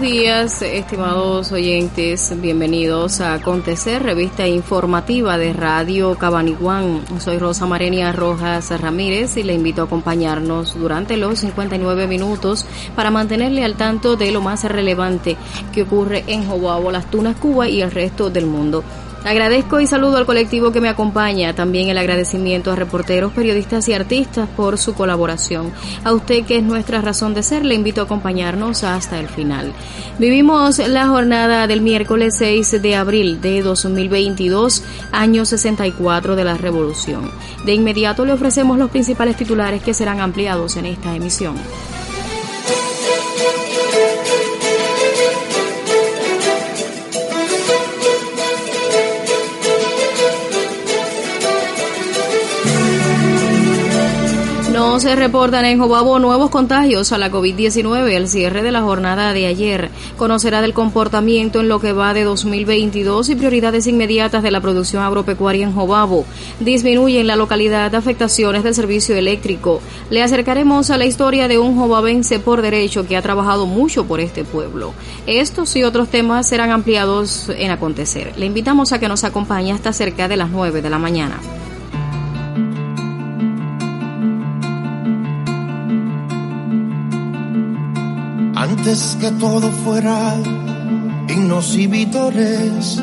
Días, estimados oyentes. Bienvenidos a Acontecer, revista informativa de Radio Cabaniguán. Soy Rosa Marenia Rojas Ramírez y le invito a acompañarnos durante los 59 minutos para mantenerle al tanto de lo más relevante que ocurre en Joabo, Las Tunas, Cuba y el resto del mundo. Agradezco y saludo al colectivo que me acompaña, también el agradecimiento a reporteros, periodistas y artistas por su colaboración. A usted que es nuestra razón de ser, le invito a acompañarnos hasta el final. Vivimos la jornada del miércoles 6 de abril de 2022, año 64 de la Revolución. De inmediato le ofrecemos los principales titulares que serán ampliados en esta emisión. No se reportan en Jobabo nuevos contagios a la COVID-19 al cierre de la jornada de ayer. Conocerá del comportamiento en lo que va de 2022 y prioridades inmediatas de la producción agropecuaria en Jobabo. Disminuyen la localidad afectaciones del servicio eléctrico. Le acercaremos a la historia de un jobabense por derecho que ha trabajado mucho por este pueblo. Estos y otros temas serán ampliados en acontecer. Le invitamos a que nos acompañe hasta cerca de las 9 de la mañana. Antes que todo fuera himnos y vítores.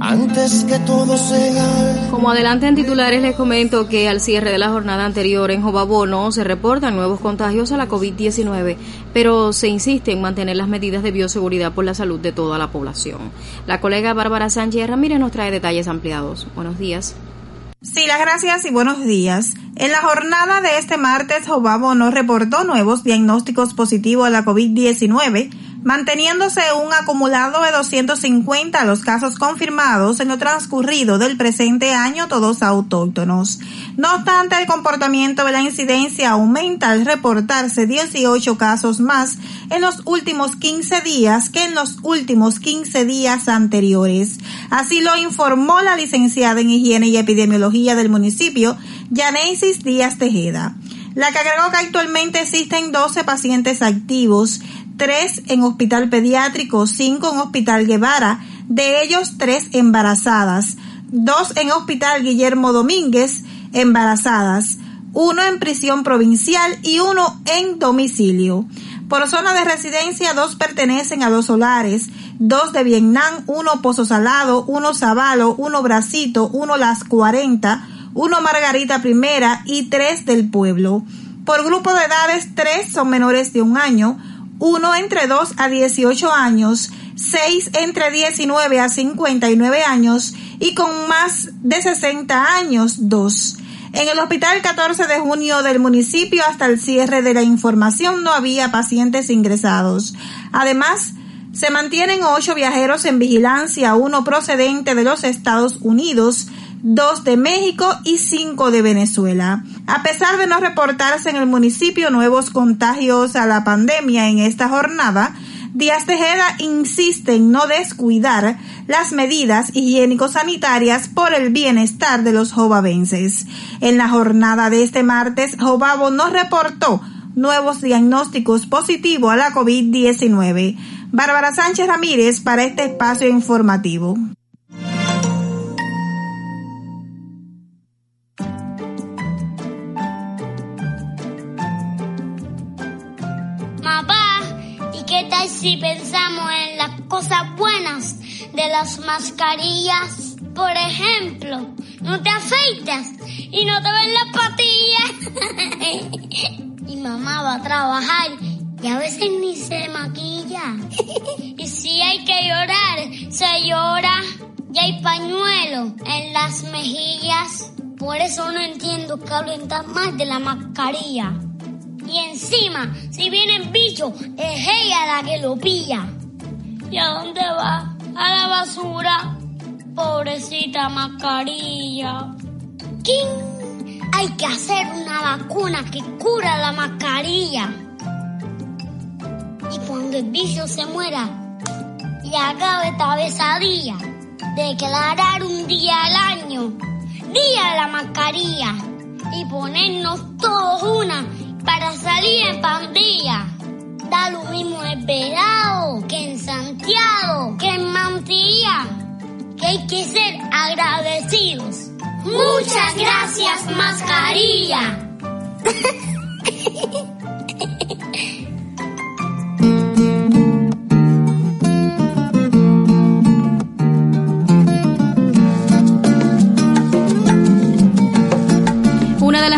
Antes que todo sea. Como adelante en titulares les comento que al cierre de la jornada anterior en Jobabono se reportan nuevos contagios a la COVID-19, pero se insiste en mantener las medidas de bioseguridad por la salud de toda la población. La colega Bárbara Sánchez Ramírez nos trae detalles ampliados. Buenos días. Sí, las gracias y buenos días. En la jornada de este martes, Jobabo no reportó nuevos diagnósticos positivos a la COVID-19, manteniéndose un acumulado de 250 los casos confirmados en lo transcurrido del presente año, todos autóctonos. No obstante, el comportamiento de la incidencia aumenta al reportarse 18 casos más en los últimos 15 días que en los últimos 15 días anteriores. Así lo informó la licenciada en Higiene y Epidemiología del municipio, Yaneisis Díaz Tejeda. La que agregó que actualmente existen 12 pacientes activos, tres en hospital pediátrico, cinco en hospital Guevara, de ellos tres embarazadas, dos en hospital Guillermo Domínguez, embarazadas, uno en prisión provincial y uno en domicilio. Por zona de residencia, dos pertenecen a dos solares, dos de Vietnam, uno Pozo Salado, uno Zabalo, uno Bracito, uno Las 40, uno Margarita Primera y tres del pueblo. Por grupo de edades, tres son menores de un año, uno entre 2 a 18 años, 6 entre 19 a 59 años y con más de 60 años, 2. En el hospital 14 de junio del municipio hasta el cierre de la información no había pacientes ingresados. Además, se mantienen ocho viajeros en vigilancia, uno procedente de los Estados Unidos, dos de México y cinco de Venezuela. A pesar de no reportarse en el municipio nuevos contagios a la pandemia en esta jornada, Díaz Tejeda insiste en no descuidar las medidas higiénico-sanitarias por el bienestar de los jovabenses. En la jornada de este martes, Jobabo no reportó nuevos diagnósticos positivos a la COVID-19. Bárbara Sánchez Ramírez para este espacio informativo. Si pensamos en las cosas buenas de las mascarillas. Por ejemplo, no te afeitas y no te ven las patillas. y mamá va a trabajar y a veces ni se maquilla. y si hay que llorar, se llora. Y hay pañuelo en las mejillas. Por eso no entiendo que hablen tan mal de la mascarilla. Y encima, si vienen bichos, es ella la que lo pilla. ¿Y a dónde va? A la basura. Pobrecita mascarilla. ¿Quién? Hay que hacer una vacuna que cura la mascarilla. Y cuando el bicho se muera y acabe esta besadilla, declarar un día al año, día de la mascarilla, y ponernos todos una para salir en pandilla. Da lo mismo en Pelao que en Santiago, que en Mantilla, que hay que ser agradecidos. Muchas gracias, mascarilla.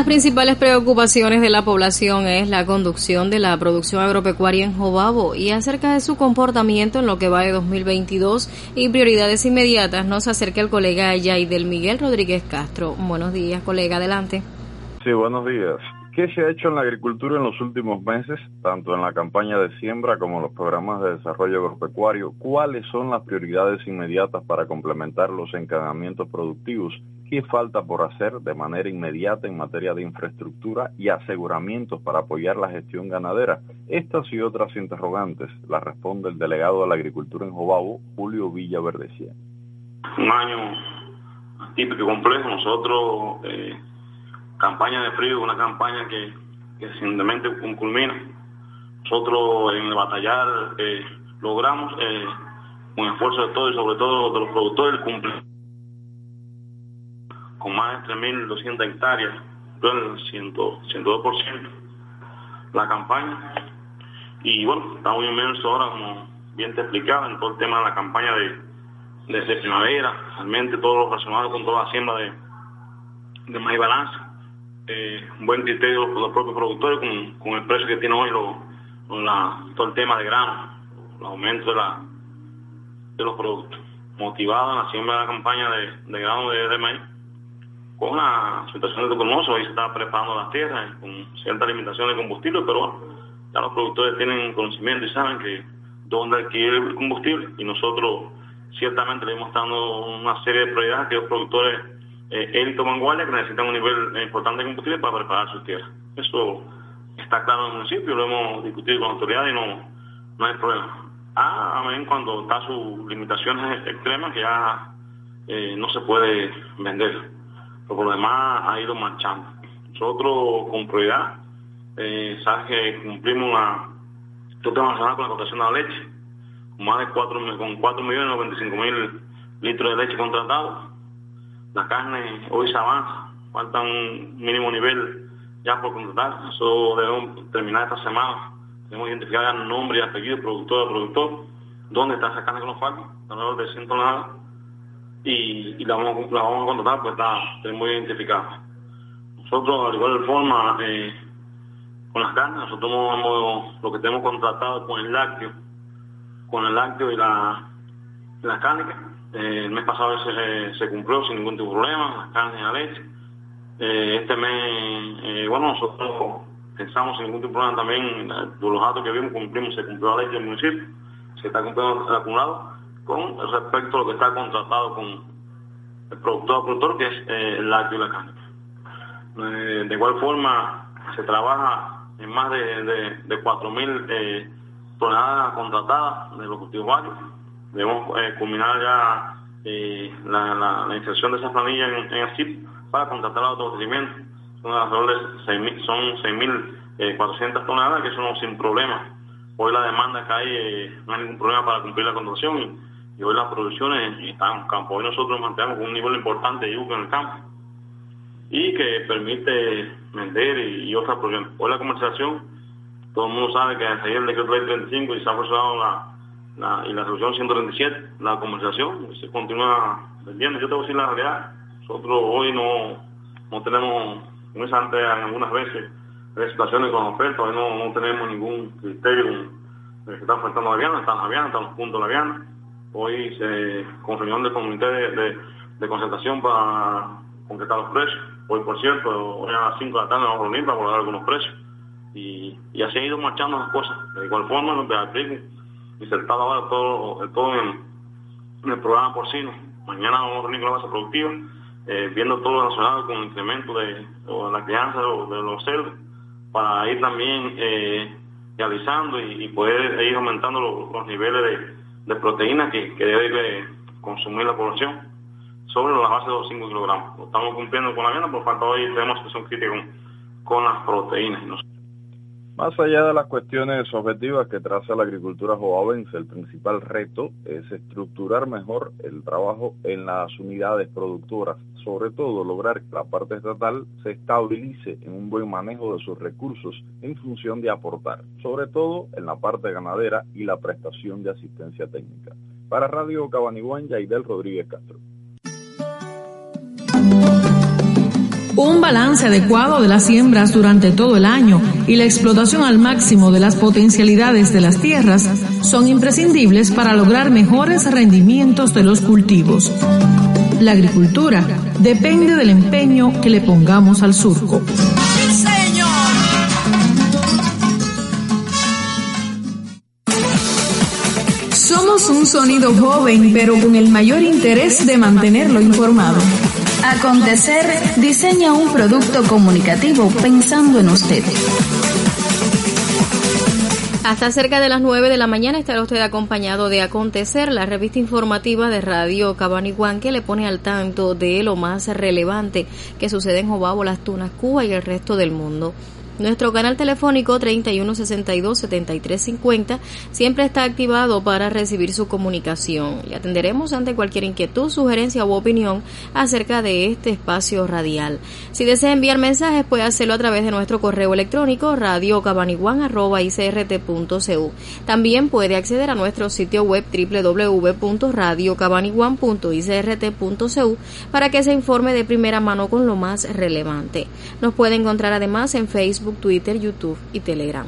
principales preocupaciones de la población es la conducción de la producción agropecuaria en Jobabo y acerca de su comportamiento en lo que va de 2022 y prioridades inmediatas nos acerca el colega del Miguel Rodríguez Castro. Buenos días, colega, adelante. Sí, buenos días. ¿Qué se ha hecho en la agricultura en los últimos meses, tanto en la campaña de siembra como en los programas de desarrollo agropecuario? ¿Cuáles son las prioridades inmediatas para complementar los encadenamientos productivos? ¿Qué falta por hacer de manera inmediata en materia de infraestructura y aseguramientos para apoyar la gestión ganadera? Estas y otras interrogantes las responde el delegado de la agricultura en Jobabo, Julio Villa Verdecía. Un año típico complejo. Nosotros... Eh campaña de frío, una campaña que, que simplemente culmina. Nosotros en el batallar eh, logramos, eh, con esfuerzo de todos y sobre todo de los productores, cumplir con más de 3.200 hectáreas, el 102% la campaña. Y bueno, estamos muy inmenso ahora, como bien te explicaba, en todo el tema de la campaña de, de, primavera, realmente todo lo relacionado con toda la siembra de, de maíz balance eh, un buen criterio por los propios productores con, el precio que tiene hoy todo el tema de grano, el aumento de, la, de los productos. Motivado en la siembra de la campaña de, grano de, maíz, con una situación de hermoso, ahí se está preparando las tierras con cierta limitación de combustible, pero ya los productores tienen conocimiento y saben que dónde adquirir el combustible y nosotros ciertamente le hemos dando una serie de prioridades que los productores eh, élite vanguardia que necesitan un nivel importante de combustible para preparar sus tierras. Eso está claro en el municipio, lo hemos discutido con la autoridad y no, no hay problema. Ah, amén, cuando está sus limitaciones extremas que ya eh, no se puede vender. Pero por lo demás ha ido marchando. Nosotros con prioridad, eh, sabes que cumplimos la total nacional con la cotación de la leche, con más de 4, con 4 millones 95 mil litros de leche contratados la carne hoy se avanza, falta un mínimo nivel ya por contratar, eso debemos terminar esta semana. Debemos identificar el nombre y apellido, productor de productor, dónde está esa carne que nos falta, alrededor de 100 toneladas, y, la, vamos, a contratar, pues está, tenemos identificada. Nosotros, al igual de forma, eh, con las carnes, nosotros hemos, lo que tenemos contratado con el lácteo, con el lácteo y la, la eh, el mes pasado se, cumplió sin ningún tipo de problema, las carnes la leche. Eh, este mes, eh, bueno, nosotros pensamos sin ningún tipo de problema también, por los datos que vimos, cumplimos, se cumplió la ley del municipio, se está cumpliendo el acumulado con respecto a lo que está contratado con el productor productor, que es el lácteo y la carne. de igual forma, se trabaja en más de, de, de 4.000 toneladas contratadas de los cultivos varios debemos eh, culminar ya eh, la, la, inserción de esa planilla en, el SIP para contratar los abastecimientos. Son alrededor de 6, son 6.400 eh, toneladas, que eso no sin problema. Hoy la demanda que hay, no hay ningún problema para cumplir la contratación y, hoy las producciones están en campo. Hoy nosotros mantenemos un nivel importante de yuca en el campo y que permite vender y, otras problemas. Hoy la comercialización, todo el mundo sabe que ayer el decreto 35 y se ha aprobado la y la resolución 137, la conversación, se continúa vendiendo. Yo te voy a decir la realidad, nosotros hoy no, no tenemos, como es antes algunas veces, situaciones con ofertas, hoy no, no tenemos ningún criterio que está faltando la viana, están la viana, están los puntos de la viana. Hoy se, con reunión del comité de, de, concentración para concretar los precios. Hoy, por cierto, hoy a las 5 de la tarde vamos a reunir para abordar algunos precios. Y, y así ha ido marchando las cosas. De igual forma, insertado ahora todo, todo en, el programa porcino. Mañana vamos a reunir con la base productiva, eh, viendo todo lo relacionado con el incremento de, la crianza de, los cerdos, para ir también eh, realizando y, poder ir aumentando los, niveles de, proteínas que, debe consumir la población sobre la base de los 5 kilogramos. Lo estamos cumpliendo con la vianda, por falta hoy tenemos que son críticos con las proteínas. Más allá de las cuestiones objetivas que traza la agricultura jovavense, el principal reto es estructurar mejor el trabajo en las unidades productoras, sobre todo lograr que la parte estatal se estabilice en un buen manejo de sus recursos en función de aportar, sobre todo en la parte ganadera y la prestación de asistencia técnica. Para Radio Cabaniguán, Yaidel Rodríguez Castro. Un balance adecuado de las siembras durante todo el año y la explotación al máximo de las potencialidades de las tierras son imprescindibles para lograr mejores rendimientos de los cultivos. La agricultura depende del empeño que le pongamos al surco. Somos un sonido joven, pero con el mayor interés de mantenerlo informado. Acontecer diseña un producto comunicativo pensando en usted. Hasta cerca de las 9 de la mañana estará usted acompañado de Acontecer, la revista informativa de Radio Cabaniguán que le pone al tanto de lo más relevante que sucede en Jobabo, Las Tunas, Cuba y el resto del mundo. Nuestro canal telefónico 3162-7350 siempre está activado para recibir su comunicación. Le atenderemos ante cualquier inquietud, sugerencia u opinión acerca de este espacio radial. Si desea enviar mensajes, puede hacerlo a través de nuestro correo electrónico radiocabaniguan.icrt.cu. También puede acceder a nuestro sitio web www.radiocabaniguan.icrt.cu para que se informe de primera mano con lo más relevante. Nos puede encontrar además en Facebook Twitter, YouTube y Telegram.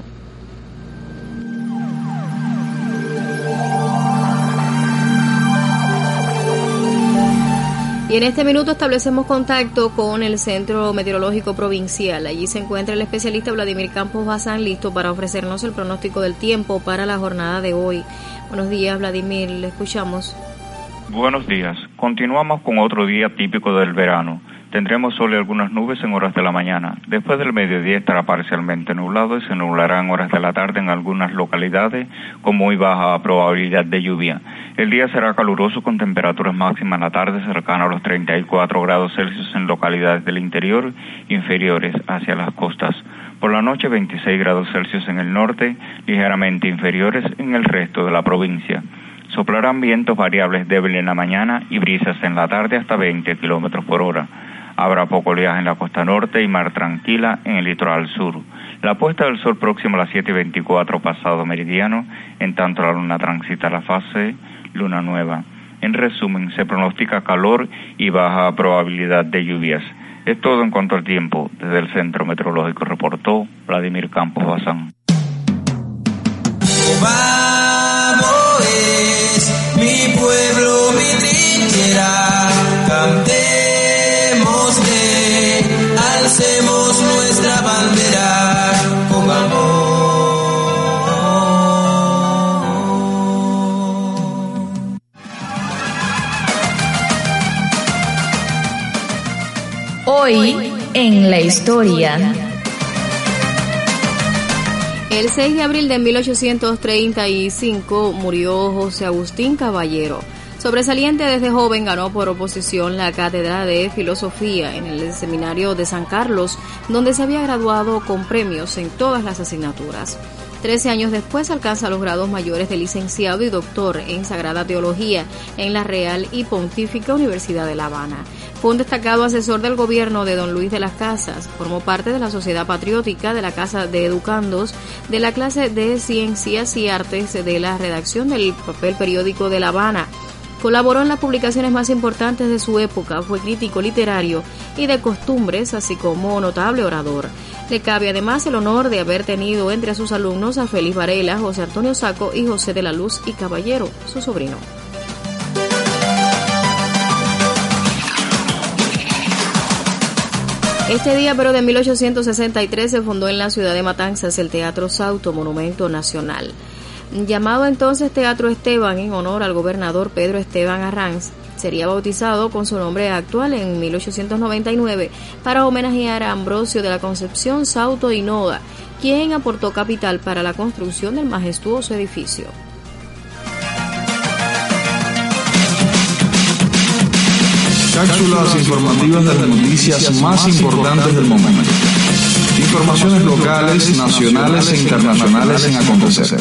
Y en este minuto establecemos contacto con el Centro Meteorológico Provincial. Allí se encuentra el especialista Vladimir Campos Bazán listo para ofrecernos el pronóstico del tiempo para la jornada de hoy. Buenos días, Vladimir, le escuchamos. Buenos días. Continuamos con otro día típico del verano. Tendremos sol y algunas nubes en horas de la mañana. Después del mediodía estará parcialmente nublado y se nublará en horas de la tarde en algunas localidades con muy baja probabilidad de lluvia. El día será caluroso con temperaturas máximas en la tarde cercanas a los 34 grados Celsius en localidades del interior inferiores hacia las costas. Por la noche 26 grados Celsius en el norte, ligeramente inferiores en el resto de la provincia. Soplarán vientos variables débiles en la mañana y brisas en la tarde hasta 20 kilómetros por hora. Habrá poco oleaje en la costa norte y mar tranquila en el litoral sur. La puesta del sol próximo a las 7.24 pasado meridiano, en tanto la luna transita la fase luna nueva. En resumen, se pronostica calor y baja probabilidad de lluvias. Es todo en cuanto al tiempo. Desde el Centro Meteorológico reportó Vladimir Campos Bazán. Mi pueblo, mi trinchera, alcemos nuestra bandera con amor. Hoy en la historia. El 6 de abril de 1835 murió José Agustín Caballero Sobresaliente desde joven ganó por oposición la cátedra de filosofía en el seminario de San Carlos, donde se había graduado con premios en todas las asignaturas. Trece años después alcanza los grados mayores de licenciado y doctor en Sagrada Teología en la Real y Pontífica Universidad de La Habana. Fue un destacado asesor del gobierno de don Luis de las Casas. Formó parte de la Sociedad Patriótica, de la Casa de Educandos, de la clase de Ciencias y Artes, de la redacción del papel periódico de La Habana. Colaboró en las publicaciones más importantes de su época, fue crítico literario y de costumbres, así como notable orador. Le cabe además el honor de haber tenido entre sus alumnos a Félix Varela, José Antonio Saco y José de la Luz y Caballero, su sobrino. Este día, pero de 1863, se fundó en la ciudad de Matanzas el Teatro Sauto, Monumento Nacional. Llamado entonces Teatro Esteban en honor al gobernador Pedro Esteban Arranz, sería bautizado con su nombre actual en 1899 para homenajear a Ambrosio de la Concepción Sauto y Noda, quien aportó capital para la construcción del majestuoso edificio. Cápsulas informativas de las noticias más importantes del momento. Informaciones locales, nacionales e internacionales en acontecer.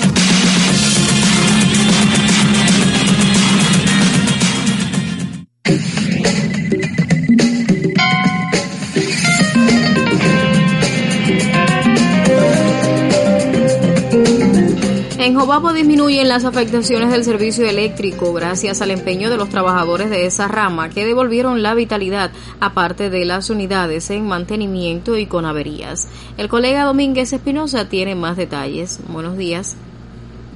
En Jobabo disminuyen las afectaciones del servicio eléctrico gracias al empeño de los trabajadores de esa rama que devolvieron la vitalidad aparte de las unidades en mantenimiento y con averías. El colega Domínguez Espinosa tiene más detalles. Buenos días.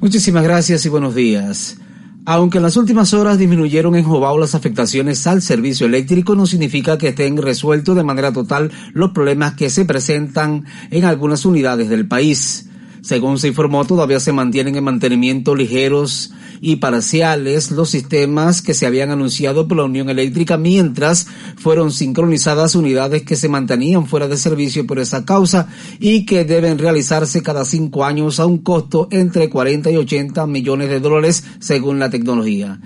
Muchísimas gracias y buenos días. Aunque en las últimas horas disminuyeron en Jobao las afectaciones al servicio eléctrico, no significa que estén resueltos de manera total los problemas que se presentan en algunas unidades del país. Según se informó, todavía se mantienen en mantenimiento ligeros y parciales los sistemas que se habían anunciado por la Unión Eléctrica mientras fueron sincronizadas unidades que se mantenían fuera de servicio por esa causa y que deben realizarse cada cinco años a un costo entre 40 y 80 millones de dólares según la tecnología.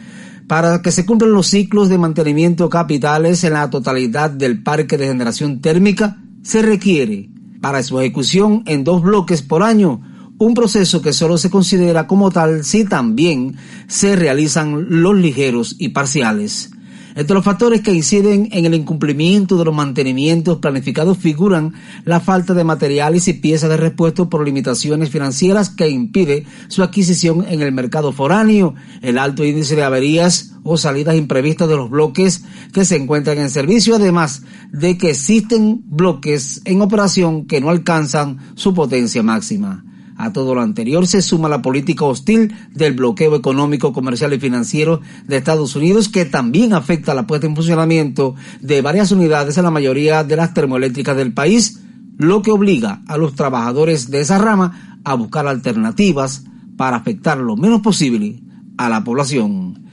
Para que se cumplan los ciclos de mantenimiento capitales en la totalidad del parque de generación térmica, se requiere para su ejecución en dos bloques por año, un proceso que solo se considera como tal si también se realizan los ligeros y parciales. Entre los factores que inciden en el incumplimiento de los mantenimientos planificados figuran la falta de materiales y piezas de repuesto por limitaciones financieras que impide su adquisición en el mercado foráneo, el alto índice de averías o salidas imprevistas de los bloques que se encuentran en servicio, además de que existen bloques en operación que no alcanzan su potencia máxima. A todo lo anterior se suma la política hostil del bloqueo económico, comercial y financiero de Estados Unidos que también afecta la puesta en funcionamiento de varias unidades en la mayoría de las termoeléctricas del país, lo que obliga a los trabajadores de esa rama a buscar alternativas para afectar lo menos posible a la población.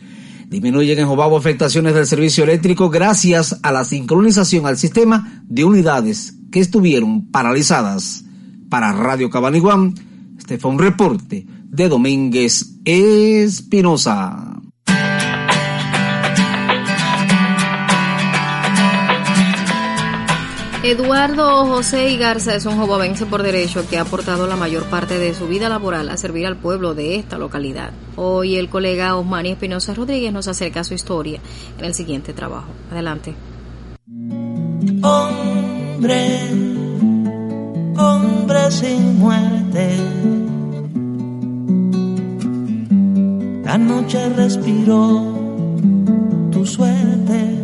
Disminuyen en Jobabo afectaciones del servicio eléctrico gracias a la sincronización al sistema de unidades que estuvieron paralizadas. Para Radio Cabaniguán, este fue un reporte de Domínguez Espinosa. Eduardo José Igarza es un jovense por derecho que ha aportado la mayor parte de su vida laboral a servir al pueblo de esta localidad. Hoy el colega Osmani Espinosa Rodríguez nos acerca su historia en el siguiente trabajo. Adelante. Hombre, hombre sin muerte La noche respiró tu suerte.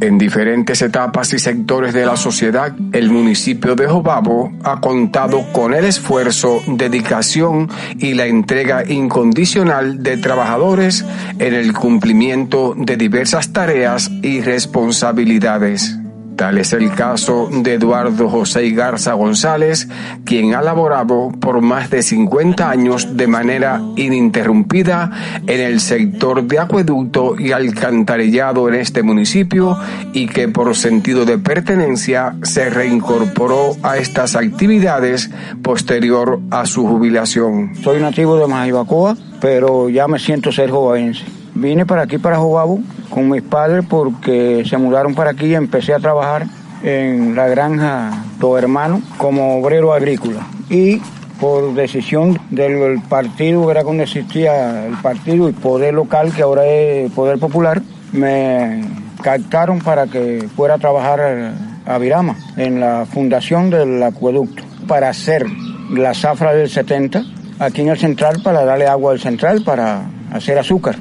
En diferentes etapas y sectores de la sociedad, el municipio de Jobabo ha contado con el esfuerzo, dedicación y la entrega incondicional de trabajadores en el cumplimiento de diversas tareas y responsabilidades. Tal es el caso de Eduardo José Garza González, quien ha laborado por más de 50 años de manera ininterrumpida en el sector de acueducto y alcantarillado en este municipio y que por sentido de pertenencia se reincorporó a estas actividades posterior a su jubilación. Soy nativo de Majibacoa, pero ya me siento ser jovense. Vine para aquí, para Jobabo, con mis padres porque se mudaron para aquí y empecé a trabajar en la granja Todo Hermano como obrero agrícola. Y por decisión del partido, era cuando existía el partido y poder local, que ahora es poder popular, me captaron para que fuera a trabajar a Virama en la fundación del acueducto para hacer la zafra del 70 aquí en el central para darle agua al central para hacer azúcar.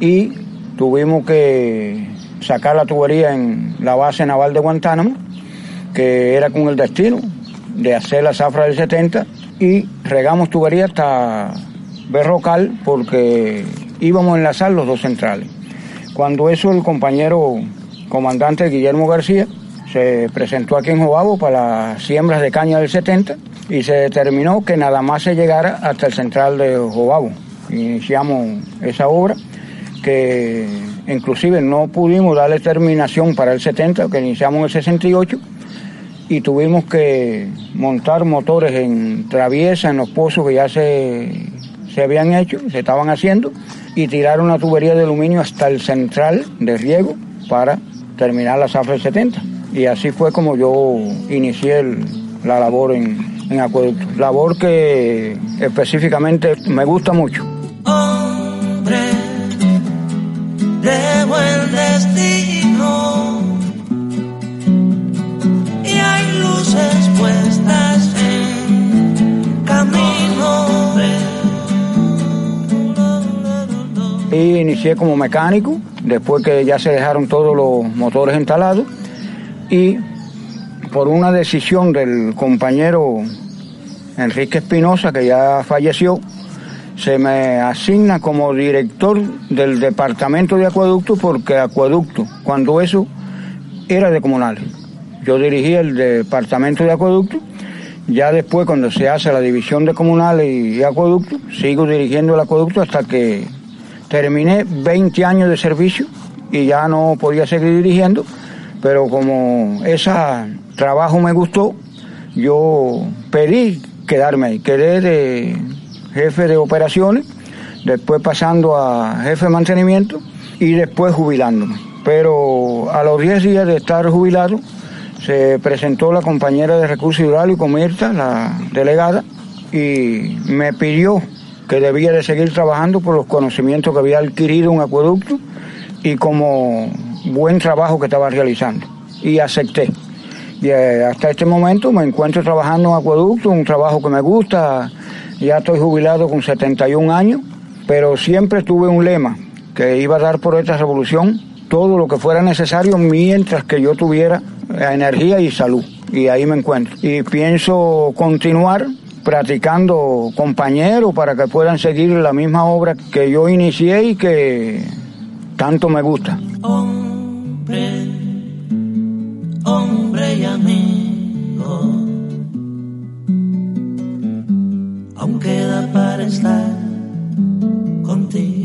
Y tuvimos que sacar la tubería en la base naval de Guantánamo, que era con el destino de hacer la zafra del 70 y regamos tubería hasta Berrocal porque íbamos a enlazar los dos centrales. Cuando eso el compañero comandante Guillermo García se presentó aquí en Jobabo para las siembras de caña del 70 y se determinó que nada más se llegara hasta el central de Jobabo. Iniciamos esa obra que inclusive no pudimos darle terminación para el 70, que iniciamos en el 68 y tuvimos que montar motores en traviesa, en los pozos que ya se, se habían hecho, se estaban haciendo, y tirar una tubería de aluminio hasta el central de riego para terminar la zafra del 70. Y así fue como yo inicié la labor en, en acueducto. Labor que específicamente me gusta mucho. Hombre buen destino y hay luces puestas en camino. Y inicié como mecánico, después que ya se dejaron todos los motores instalados y por una decisión del compañero Enrique Espinosa, que ya falleció, se me asigna como director del departamento de acueducto porque acueducto, cuando eso era de comunales. Yo dirigí el departamento de acueducto, ya después cuando se hace la división de comunales y acueducto, sigo dirigiendo el acueducto hasta que terminé 20 años de servicio y ya no podía seguir dirigiendo, pero como ese trabajo me gustó, yo pedí quedarme ahí, quedé de jefe de operaciones, después pasando a jefe de mantenimiento y después jubilándome. Pero a los 10 días de estar jubilado, se presentó la compañera de recursos hidráulicos, Mirta, la delegada, y me pidió que debía de seguir trabajando por los conocimientos que había adquirido un acueducto y como buen trabajo que estaba realizando. Y acepté. Y eh, hasta este momento me encuentro trabajando en acueducto, un trabajo que me gusta. Ya estoy jubilado con 71 años, pero siempre tuve un lema que iba a dar por esta revolución todo lo que fuera necesario mientras que yo tuviera energía y salud. Y ahí me encuentro. Y pienso continuar practicando compañeros para que puedan seguir la misma obra que yo inicié y que tanto me gusta. Hombre, hombre y amigo, estar contigo.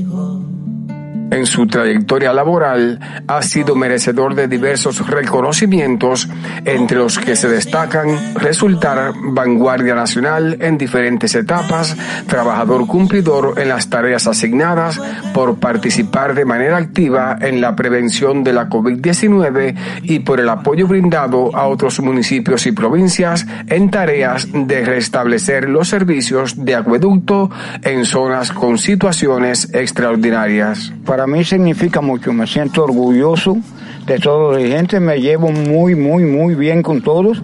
En su trayectoria laboral ha sido merecedor de diversos reconocimientos, entre los que se destacan resultar vanguardia nacional en diferentes etapas, trabajador cumplidor en las tareas asignadas por participar de manera activa en la prevención de la COVID-19 y por el apoyo brindado a otros municipios y provincias en tareas de restablecer los servicios de acueducto en zonas con situaciones extraordinarias. Mí significa mucho, me siento orgulloso de todos los dirigentes, me llevo muy, muy, muy bien con todos.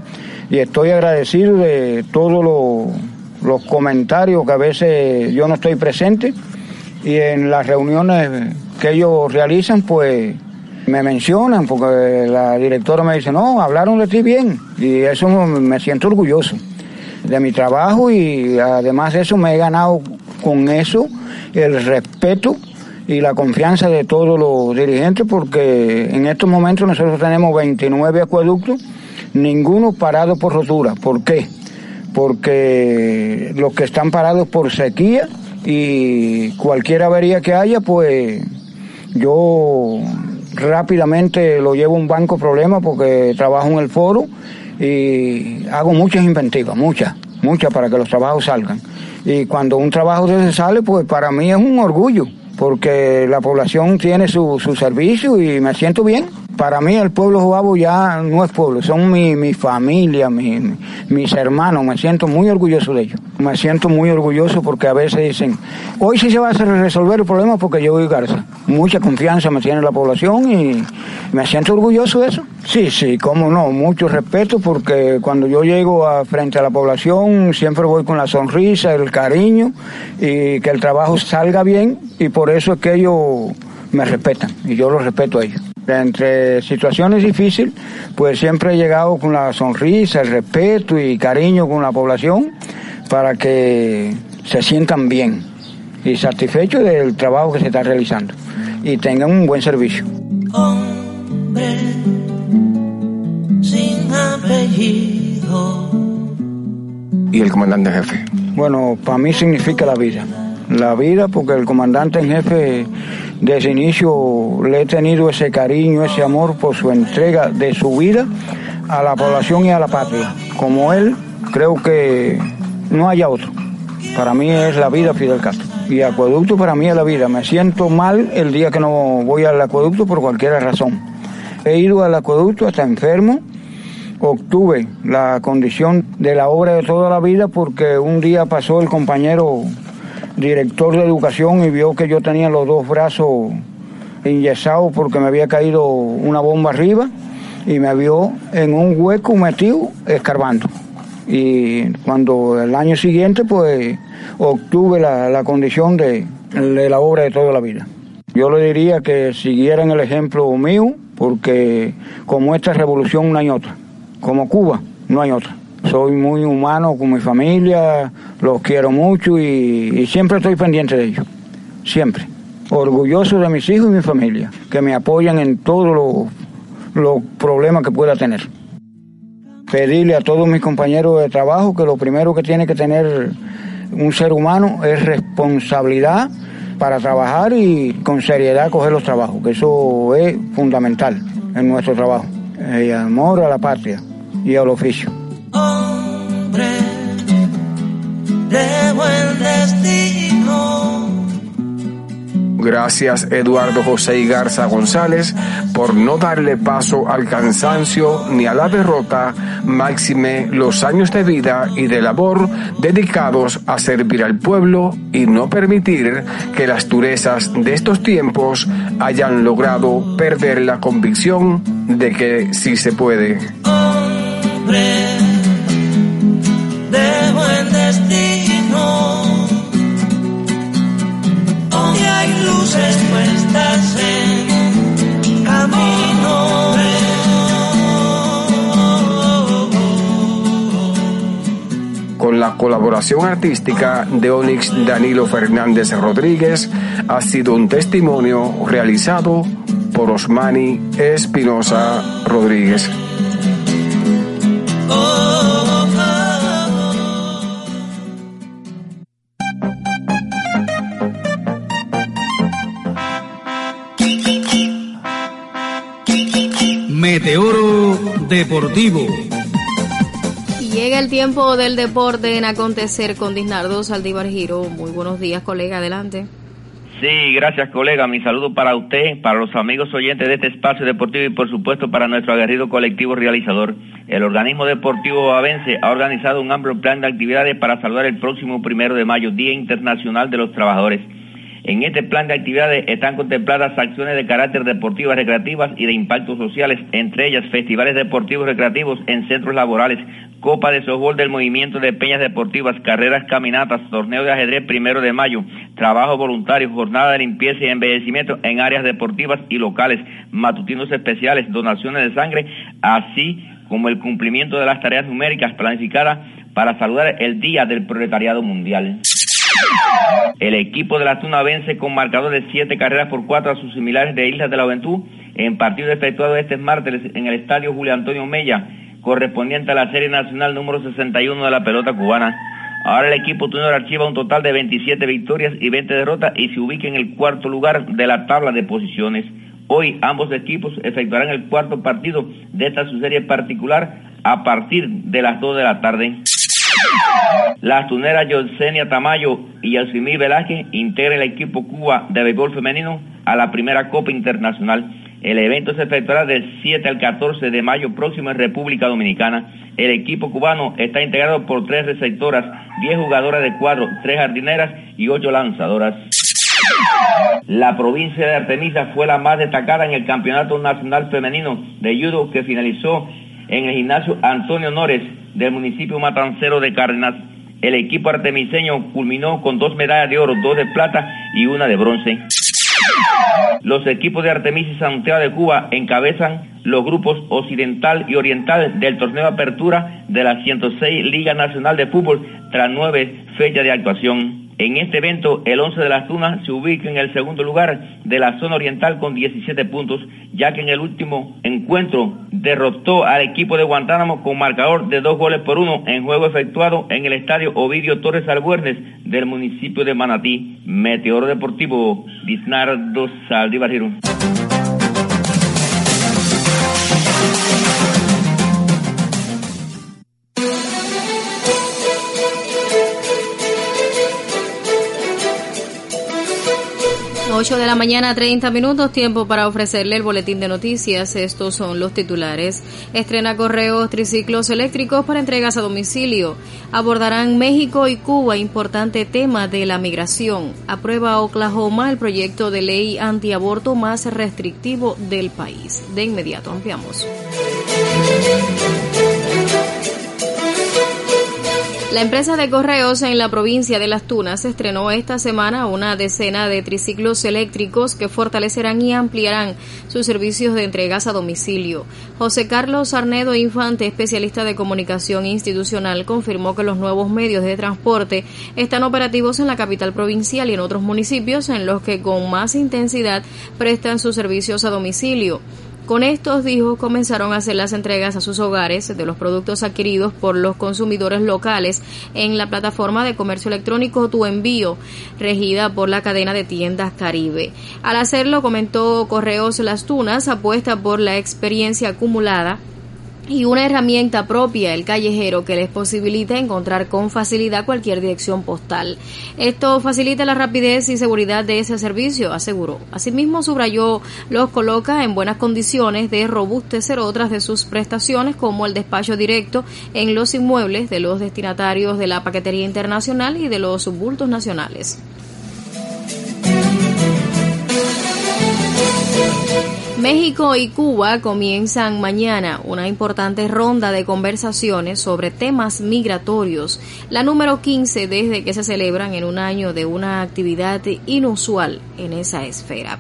Y estoy agradecido de todos los, los comentarios que a veces yo no estoy presente. Y en las reuniones que ellos realizan, pues me mencionan, porque la directora me dice, no, hablaron de ti bien, y eso me siento orgulloso de mi trabajo. Y además de eso me he ganado con eso el respeto y la confianza de todos los dirigentes porque en estos momentos nosotros tenemos 29 acueductos, ninguno parado por rotura. ¿Por qué? Porque los que están parados por sequía y cualquier avería que haya, pues yo rápidamente lo llevo a un banco problema porque trabajo en el foro y hago muchas inventivas, muchas, muchas para que los trabajos salgan. Y cuando un trabajo de ese sale, pues para mí es un orgullo porque la población tiene su, su servicio y me siento bien. Para mí el pueblo Jobabo ya no es pueblo, son mi, mi familia, mi, mis hermanos, me siento muy orgulloso de ellos. Me siento muy orgulloso porque a veces dicen, hoy sí se va a resolver el problema porque yo voy Garza. Mucha confianza me tiene la población y me siento orgulloso de eso. Sí, sí, cómo no, mucho respeto porque cuando yo llego a, frente a la población siempre voy con la sonrisa, el cariño y que el trabajo salga bien y por eso es que ellos me respetan y yo los respeto a ellos. Entre situaciones difíciles, pues siempre he llegado con la sonrisa, el respeto y cariño con la población para que se sientan bien y satisfechos del trabajo que se está realizando y tengan un buen servicio. sin apellido. ¿Y el comandante en jefe? Bueno, para mí significa la vida. La vida porque el comandante en jefe desde inicio le he tenido ese cariño, ese amor por su entrega de su vida a la población y a la patria. Como él, creo que no haya otro. Para mí es la vida Fidel Castro. Y acueducto para mí es la vida. Me siento mal el día que no voy al acueducto por cualquier razón. He ido al acueducto hasta enfermo. Obtuve la condición de la obra de toda la vida porque un día pasó el compañero director de educación y vio que yo tenía los dos brazos enyesados porque me había caído una bomba arriba y me vio en un hueco metido escarbando. Y cuando el año siguiente pues obtuve la, la condición de, de la obra de toda la vida. Yo le diría que siguieran el ejemplo mío porque como esta revolución no hay otra. Como Cuba no hay otra. Soy muy humano con mi familia, los quiero mucho y, siempre estoy pendiente de ellos. Siempre. Orgulloso de mis hijos y mi familia, que me apoyan en todos los, problemas que pueda tener. Pedirle a todos mis compañeros de trabajo que lo primero que tiene que tener un ser humano es responsabilidad para trabajar y con seriedad coger los trabajos, que eso es fundamental en nuestro trabajo. El amor a la patria y al oficio. Hombre de buen destino. Gracias Eduardo José y Garza González por no darle paso al cansancio ni a la derrota, máxime los años de vida y de labor dedicados a servir al pueblo y no permitir que las durezas de estos tiempos hayan logrado perder la convicción de que sí se puede. Hombre de buen destino. Hay luces puestas en camino. Con la colaboración artística de Onyx Danilo Fernández Rodríguez, ha sido un testimonio realizado por Osmani Espinosa Rodríguez. Meteoro Deportivo. Llega el tiempo del deporte en acontecer con Disnardo Saldívar Giro. Muy buenos días, colega, adelante. Sí, gracias colega. Mi saludo para usted, para los amigos oyentes de este espacio deportivo y por supuesto para nuestro aguerrido colectivo realizador. El organismo deportivo Avence ha organizado un amplio plan de actividades para saludar el próximo primero de mayo, Día Internacional de los Trabajadores. En este plan de actividades están contempladas acciones de carácter deportivas, recreativas y de impactos sociales, entre ellas festivales deportivos recreativos en centros laborales, Copa de Softball del Movimiento de Peñas Deportivas, carreras, caminatas, torneo de ajedrez primero de mayo, trabajo voluntario, jornada de limpieza y embellecimiento en áreas deportivas y locales, matutinos especiales, donaciones de sangre, así como el cumplimiento de las tareas numéricas planificadas para saludar el Día del Proletariado Mundial. El equipo de la Tuna vence con marcador de siete carreras por cuatro a sus similares de Islas de la Juventud en partido efectuado este martes en el estadio Julio Antonio Mella, correspondiente a la Serie Nacional número 61 de la pelota cubana. Ahora el equipo tunero archiva un total de 27 victorias y 20 derrotas y se ubica en el cuarto lugar de la tabla de posiciones. Hoy ambos equipos efectuarán el cuarto partido de esta su serie particular a partir de las 2 de la tarde. Las tuneras Yosenia Tamayo y Yasmí Velázquez integran el equipo Cuba de béisbol femenino a la primera Copa Internacional. El evento se efectuará del 7 al 14 de mayo próximo en República Dominicana. El equipo cubano está integrado por tres receptoras, 10 jugadoras de cuadro, tres jardineras y ocho lanzadoras. La provincia de Artemisa fue la más destacada en el Campeonato Nacional Femenino de Judo que finalizó en el gimnasio Antonio Nores del municipio matancero de Cárdenas. El equipo artemiseño culminó con dos medallas de oro, dos de plata y una de bronce. Los equipos de Artemisa y Santiago de Cuba encabezan los grupos occidental y oriental del torneo de apertura de la 106 Liga Nacional de Fútbol tras nueve fechas de actuación. En este evento, el 11 de las Tunas se ubica en el segundo lugar de la zona oriental con 17 puntos, ya que en el último encuentro derrotó al equipo de Guantánamo con marcador de dos goles por uno en juego efectuado en el estadio Ovidio Torres Albuernes del municipio de Manatí. Meteoro Deportivo, Disnardo Saldívar 8 de la mañana, 30 minutos, tiempo para ofrecerle el boletín de noticias. Estos son los titulares. Estrena correos triciclos eléctricos para entregas a domicilio. Abordarán México y Cuba, importante tema de la migración. Aprueba Oklahoma el proyecto de ley antiaborto más restrictivo del país. De inmediato, ampliamos. La empresa de correos en la provincia de Las Tunas estrenó esta semana una decena de triciclos eléctricos que fortalecerán y ampliarán sus servicios de entregas a domicilio. José Carlos Arnedo Infante, especialista de comunicación institucional, confirmó que los nuevos medios de transporte están operativos en la capital provincial y en otros municipios en los que con más intensidad prestan sus servicios a domicilio. Con estos, dijo, comenzaron a hacer las entregas a sus hogares de los productos adquiridos por los consumidores locales en la plataforma de comercio electrónico Tu Envío, regida por la cadena de tiendas Caribe. Al hacerlo, comentó Correos Las Tunas, apuesta por la experiencia acumulada y una herramienta propia, el callejero, que les posibilita encontrar con facilidad cualquier dirección postal. Esto facilita la rapidez y seguridad de ese servicio, aseguró. Asimismo, subrayó, los coloca en buenas condiciones de robustecer otras de sus prestaciones, como el despacho directo en los inmuebles de los destinatarios de la paquetería internacional y de los subultos nacionales. México y Cuba comienzan mañana una importante ronda de conversaciones sobre temas migratorios, la número 15 desde que se celebran en un año de una actividad inusual en esa esfera.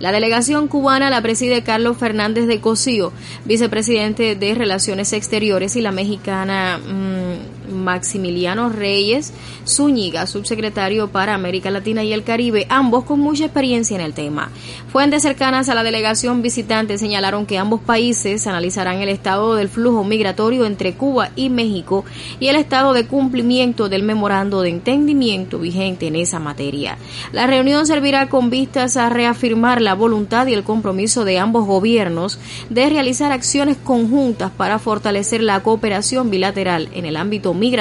La delegación cubana la preside Carlos Fernández de Cosío, vicepresidente de Relaciones Exteriores, y la mexicana mm, Maximiliano Reyes Zúñiga, subsecretario para América Latina y el Caribe, ambos con mucha experiencia en el tema. Fuentes cercanas a la delegación visitante señalaron que ambos países analizarán el estado del flujo migratorio entre Cuba y México y el estado de cumplimiento del memorando de entendimiento vigente en esa materia. La reunión servirá con vistas a reafirmar la voluntad y el compromiso de ambos gobiernos de realizar acciones conjuntas para fortalecer la cooperación bilateral en el ámbito migratorio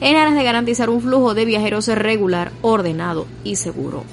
en aras de garantizar un flujo de viajeros regular, ordenado y seguro.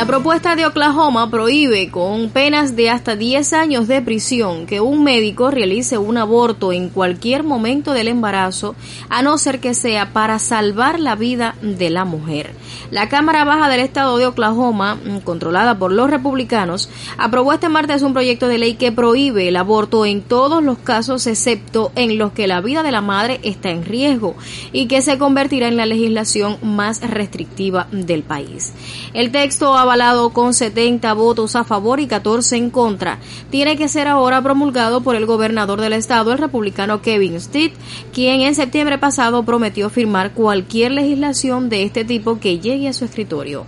La propuesta de Oklahoma prohíbe con penas de hasta 10 años de prisión que un médico realice un aborto en cualquier momento del embarazo, a no ser que sea para salvar la vida de la mujer. La Cámara Baja del Estado de Oklahoma, mm, controlada por los republicanos, aprobó este martes un proyecto de ley que prohíbe el aborto en todos los casos excepto en los que la vida de la madre está en riesgo y que se convertirá en la legislación más restrictiva del país. El texto avalado con 70 votos a favor y 14 en contra, tiene que ser ahora promulgado por el gobernador del estado, el republicano Kevin Stitt, quien en septiembre pasado prometió firmar cualquier legislación de este tipo que llegue a su escritorio.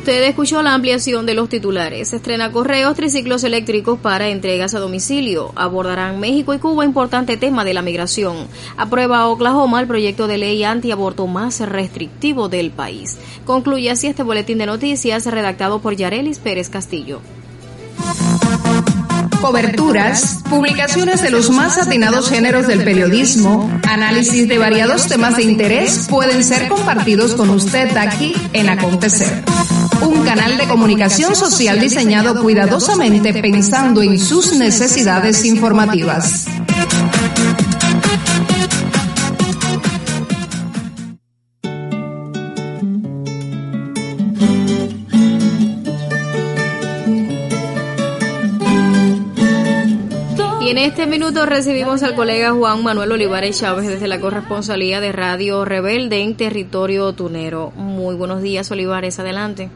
Usted escuchó la ampliación de los titulares. Estrena correos triciclos eléctricos para entregas a domicilio. Abordarán México y Cuba importante tema de la migración. Aprueba Oklahoma el proyecto de ley antiaborto más restrictivo del país. Concluye así este boletín de noticias redactado por Yarelis Pérez Castillo. Coberturas, publicaciones de los más atinados géneros del periodismo, análisis de variados temas de interés pueden ser compartidos con usted aquí en Acontecer. Un canal de comunicación social diseñado cuidadosamente pensando en sus necesidades informativas. En este minuto recibimos al colega Juan Manuel Olivares Chávez desde la corresponsalía de Radio Rebelde en territorio tunero. Muy buenos días, Olivares, adelante.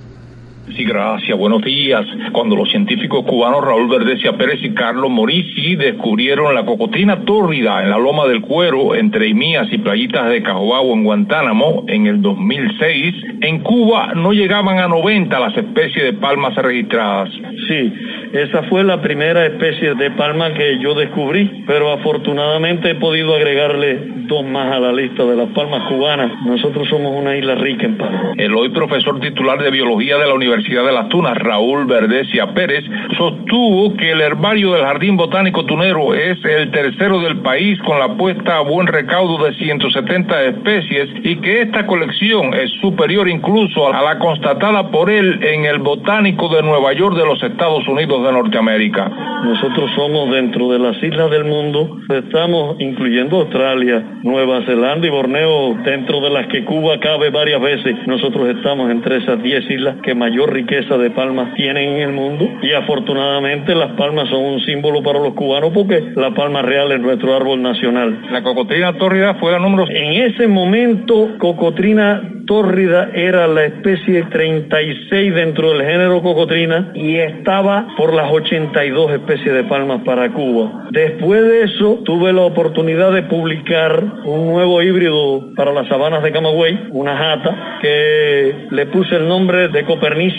Sí, gracias. Buenos días. Cuando los científicos cubanos Raúl Verdesia Pérez y Carlos Morisi descubrieron la cocotrina tórrida en la Loma del Cuero, entre Imías y Playitas de Cajobao en Guantánamo, en el 2006, en Cuba no llegaban a 90 las especies de palmas registradas. Sí, esa fue la primera especie de palma que yo descubrí, pero afortunadamente he podido agregarle dos más a la lista de las palmas cubanas. Nosotros somos una isla rica en palmas. El hoy profesor titular de biología de la Universidad de Las Tunas, Raúl Verdesia Pérez, sostuvo que el herbario del Jardín Botánico Tunero es el tercero del país con la puesta a buen recaudo de 170 especies y que esta colección es superior incluso a la constatada por él en el Botánico de Nueva York de los Estados Unidos de Norteamérica. Nosotros somos dentro de las islas del mundo, estamos incluyendo Australia, Nueva Zelanda y Borneo, dentro de las que Cuba cabe varias veces. Nosotros estamos entre esas 10 islas que mayor riqueza de palmas tienen en el mundo y afortunadamente las palmas son un símbolo para los cubanos porque la palma real es nuestro árbol nacional. La cocotrina tórrida fue la número... En ese momento, cocotrina tórrida era la especie 36 dentro del género cocotrina y estaba por las 82 especies de palmas para Cuba. Después de eso, tuve la oportunidad de publicar un nuevo híbrido para las sabanas de Camagüey, una jata, que le puse el nombre de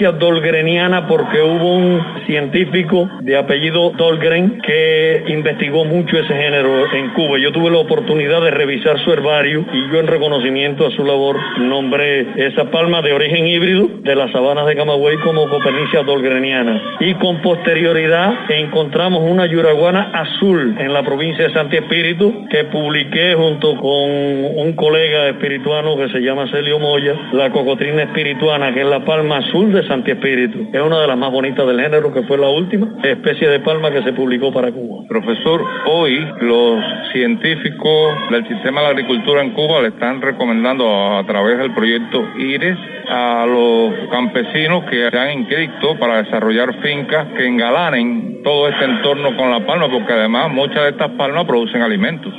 Dolgreniana porque hubo un científico de apellido Dolgren que investigó mucho ese género en Cuba. Yo tuve la oportunidad de revisar su herbario y yo en reconocimiento a su labor nombré esa palma de origen híbrido de las sabanas de Camagüey como Copernicia dolgreniana. Y con posterioridad encontramos una yuraguana azul en la provincia de Santi Espíritu que publiqué junto con un colega espirituano que se llama Celio Moya, la cocotrina espirituana, que es la palma azul de Santi Espíritu. Es una de las más bonitas del género, que fue la última especie de palma que se publicó para Cuba. Profesor, hoy los científicos del sistema de la agricultura en Cuba le están recomendando a, través del proyecto IRES a los campesinos que se han inscrito para desarrollar fincas que engalanen todo este entorno con la palma, porque además muchas de estas palmas producen alimentos.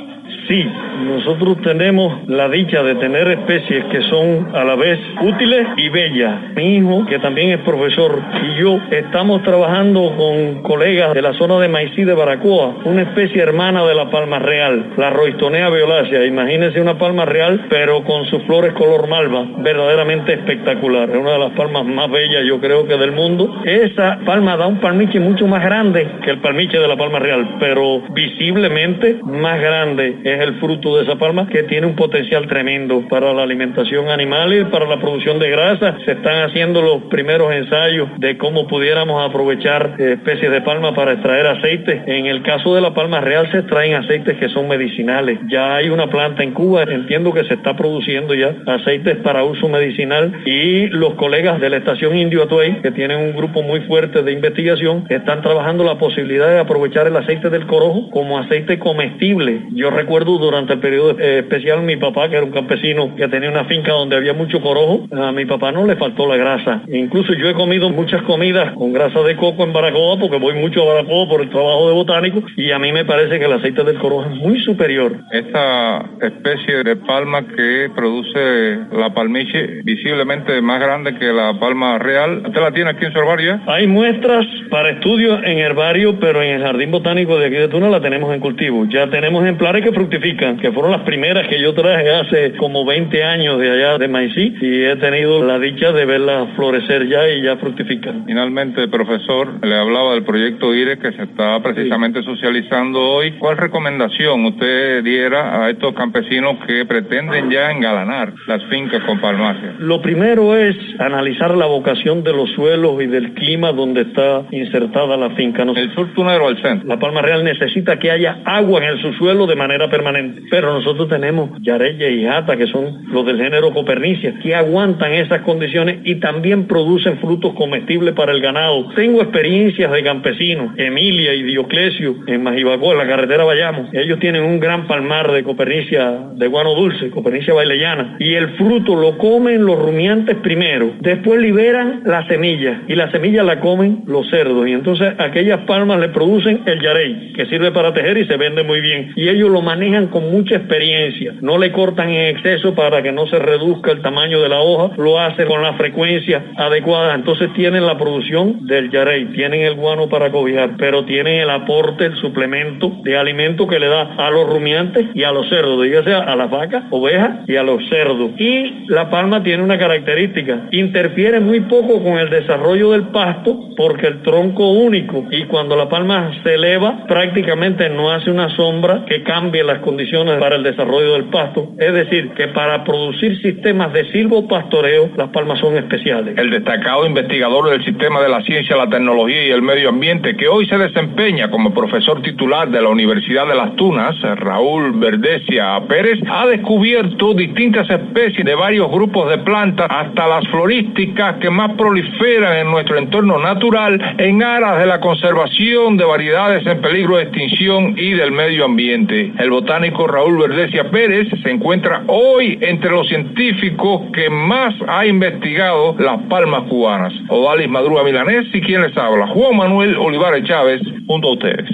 Sí, nosotros tenemos la dicha de tener especies que son a la vez útiles y bellas. Mi hijo, que también es profesor, y yo estamos trabajando con colegas de la zona de Maicí de Baracoa, una especie hermana de la palma real, la roistonea violacea. Imagínense una palma real, pero con sus flores color malva, verdaderamente espectacular. Es una de las palmas más bellas, yo creo que del mundo. Esa palma da un palmiche mucho más grande que el palmiche de la palma real, pero visiblemente más grande. Es el fruto de esa palma que tiene un potencial tremendo para la alimentación animal y para la producción de grasa. Se están haciendo los primeros ensayos de cómo pudiéramos aprovechar eh, especies de palma para extraer aceite. En el caso de la palma real se extraen aceites que son medicinales. Ya hay una planta en Cuba, entiendo que se está produciendo ya aceites para uso medicinal y los colegas de la estación Indio Atuey, que tienen un grupo muy fuerte de investigación, están trabajando la posibilidad de aprovechar el aceite del corojo como aceite comestible. Yo recuerdo durante el periodo especial mi papá, que era un campesino que tenía una finca donde había mucho corojo, a mi papá no le faltó la grasa. Incluso yo he comido muchas comidas con grasa de coco en Baracoa, porque voy mucho a Baracoa por el trabajo de botánico, y a mí me parece que el aceite del corojo es muy superior. Esta especie de palma que produce la palmiche visiblemente más grande que la palma real, ¿usted la tiene aquí en su herbario? Hay muestras para estudio en herbario, pero en el jardín botánico de aquí de Tuna la tenemos en cultivo. Ya tenemos ejemplares que fructifican, que fueron las primeras que yo traje hace como 20 años de allá de Maicí y he tenido la dicha de verlas florecer ya y ya fructificar. Finalmente, profesor, le hablaba del proyecto IRE que se está precisamente socializando hoy. ¿Cuál recomendación usted diera a estos campesinos que pretenden ya engalanar las fincas con palmacia? Lo primero es analizar la vocación de los suelos y del clima donde está insertada la finca. El sur tunero al centro. La Palma Real necesita que haya agua en el subsuelo de manera permanente. Pero nosotros tenemos yareye y jata, que son los del género Copernicia, que aguantan esas condiciones y también producen frutos comestibles para el ganado. Tengo experiencias de campesinos, Emilia y Dioclesio, en Majibacó, en la carretera Bayamo. Ellos tienen un gran palmar de Copernicia de guano dulce, Copernicia baileyana, y el fruto lo comen los rumiantes primero, después liberan la semilla y la semilla la comen los cerdos y entonces aquellas palmas le producen el yarey, que sirve para tejer y se vende muy bien. Y ellos lo manejan con mucha experiencia, no le cortan en exceso para que no se reduzca el tamaño de la hoja, lo hacen con la frecuencia adecuada, entonces tienen la producción del yarey, tienen el guano para cobijar, pero tienen el aporte, el suplemento de alimento que le da a los rumiantes y a los cerdos, dígase a las vacas, ovejas y a los cerdos. Y la palma tiene una característica, interfiere muy poco con el desarrollo del pasto porque el tronco único y cuando la palma se eleva prácticamente no hace una sombra que cambie las condiciones para el desarrollo del pasto. Es decir, que para producir sistemas de silvopastoreo las palmas son especiales. El destacado investigador del sistema de la ciencia, la tecnología y el medio ambiente que hoy se desempeña como profesor titular de la Universidad de Las Tunas, Raúl Verdesia Pérez, ha descubierto distintas especies de varios grupos de plantas hasta las florísticas que más proliferan en nuestro entorno natural en aras de la conservación de variedades en peligro de extinción y del medio ambiente. Botánico Raúl Verdesia Pérez se encuentra hoy entre los científicos que más ha investigado las palmas cubanas. Odalis Madruga Milanés y quien les habla, Juan Manuel Olivares Chávez, junto a ustedes.